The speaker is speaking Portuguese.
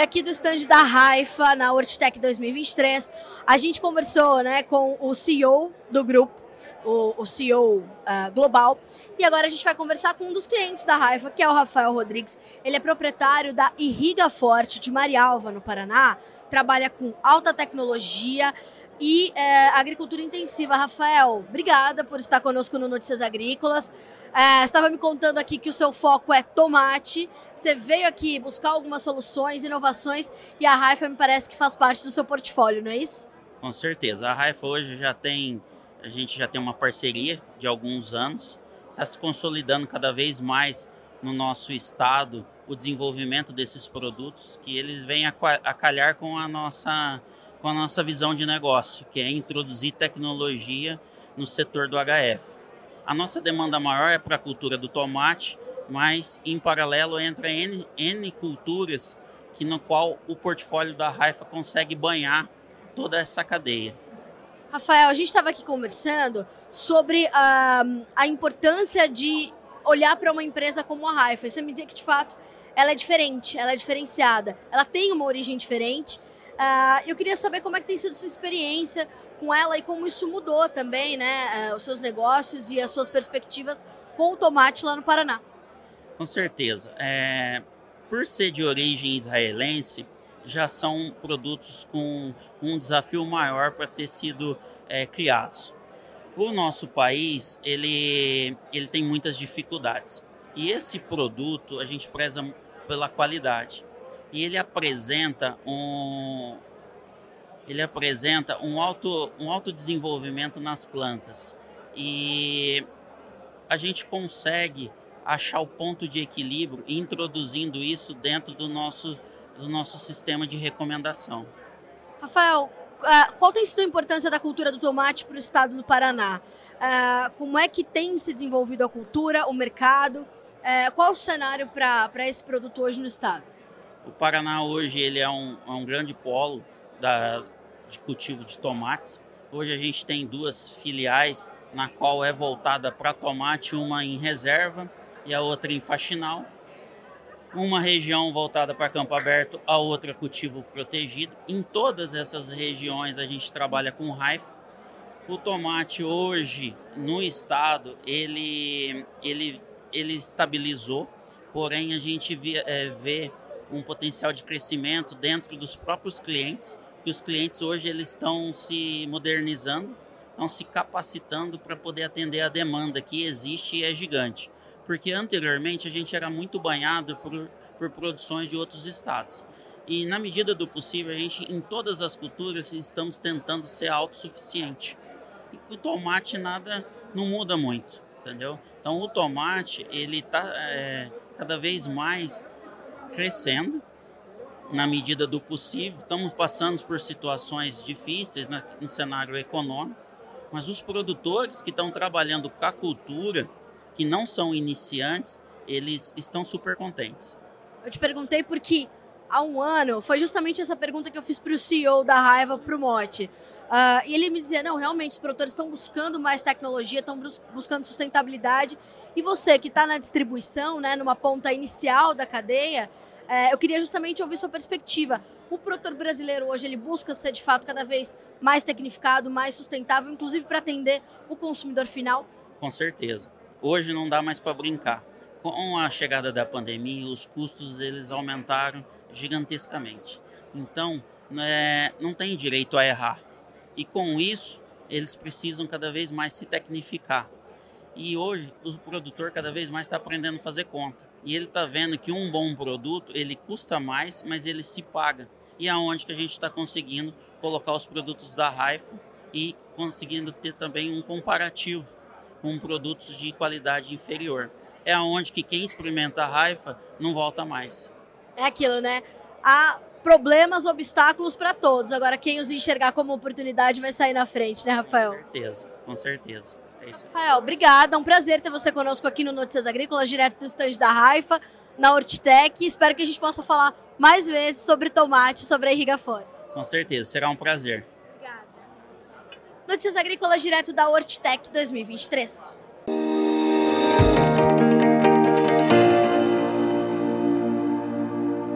aqui do stand da Raifa, na Hortitec 2023, a gente conversou né, com o CEO do grupo, o, o CEO uh, global. E agora a gente vai conversar com um dos clientes da Raifa, que é o Rafael Rodrigues. Ele é proprietário da Irriga Forte de Marialva, no Paraná. Trabalha com alta tecnologia e é, agricultura intensiva. Rafael, obrigada por estar conosco no Notícias Agrícolas. É, estava me contando aqui que o seu foco é tomate. Você veio aqui buscar algumas soluções, inovações e a Raifa me parece que faz parte do seu portfólio, não é isso? Com certeza. A Raifa hoje já tem a gente já tem uma parceria de alguns anos, está se consolidando cada vez mais no nosso estado o desenvolvimento desses produtos que eles vêm a, a calhar com a nossa com a nossa visão de negócio, que é introduzir tecnologia no setor do HF. A nossa demanda maior é para a cultura do tomate, mas em paralelo entra N, N culturas que no qual o portfólio da Raifa consegue banhar toda essa cadeia. Rafael, a gente estava aqui conversando sobre a, a importância de olhar para uma empresa como a Raifa. Você me dizia que, de fato, ela é diferente, ela é diferenciada, ela tem uma origem diferente. Uh, eu queria saber como é que tem sido sua experiência com ela e como isso mudou também, né? Uh, os seus negócios e as suas perspectivas com o tomate lá no Paraná. Com certeza. É, por ser de origem israelense, já são produtos com um desafio maior para ter sido é, criados. O nosso país ele, ele tem muitas dificuldades e esse produto a gente preza pela qualidade e ele apresenta um ele apresenta um alto um alto desenvolvimento nas plantas e a gente consegue achar o ponto de equilíbrio introduzindo isso dentro do nosso do nosso sistema de recomendação. Rafael, ah, qual tem sido a importância da cultura do tomate para o estado do Paraná? Ah, como é que tem se desenvolvido a cultura, o mercado? Eh, qual o cenário para esse produto hoje no estado? O Paraná hoje ele é um, é um grande polo da, de cultivo de tomates. Hoje a gente tem duas filiais, na qual é voltada para tomate, uma em reserva e a outra em faxinal uma região voltada para campo aberto, a outra cultivo protegido. Em todas essas regiões a gente trabalha com raifa. O tomate hoje no estado ele ele ele estabilizou, porém a gente vê, é, vê um potencial de crescimento dentro dos próprios clientes, que os clientes hoje eles estão se modernizando, estão se capacitando para poder atender a demanda que existe e é gigante porque anteriormente a gente era muito banhado por, por produções de outros estados. E na medida do possível, a gente, em todas as culturas, estamos tentando ser autossuficiente. E com o tomate nada não muda muito, entendeu? Então o tomate ele está é, cada vez mais crescendo na medida do possível. Estamos passando por situações difíceis né, no cenário econômico, mas os produtores que estão trabalhando com a cultura que não são iniciantes, eles estão super contentes. Eu te perguntei porque há um ano foi justamente essa pergunta que eu fiz para o CEO da Raiva, para o Mote. Uh, e ele me dizia: não, realmente, os produtores estão buscando mais tecnologia, estão buscando sustentabilidade. E você que está na distribuição, né, numa ponta inicial da cadeia, uh, eu queria justamente ouvir sua perspectiva. O produtor brasileiro hoje ele busca ser de fato cada vez mais tecnificado, mais sustentável, inclusive para atender o consumidor final? Com certeza. Hoje não dá mais para brincar. Com a chegada da pandemia, os custos eles aumentaram gigantescamente. Então, é, não tem direito a errar. E com isso, eles precisam cada vez mais se tecnificar. E hoje, o produtor cada vez mais está aprendendo a fazer conta. E ele está vendo que um bom produto, ele custa mais, mas ele se paga. E aonde que a gente está conseguindo colocar os produtos da Raifa e conseguindo ter também um comparativo com produtos de qualidade inferior. É aonde que quem experimenta a raifa não volta mais. É aquilo, né? Há problemas, obstáculos para todos. Agora, quem os enxergar como oportunidade vai sair na frente, né, Rafael? Com certeza, com certeza. É Rafael, obrigada. É um prazer ter você conosco aqui no Notícias Agrícolas, direto do estande da Raifa, na Hortitec. Espero que a gente possa falar mais vezes sobre tomate, sobre a irriga forte. Com certeza, será um prazer. Notícias Agrícolas direto da Hortitec 2023.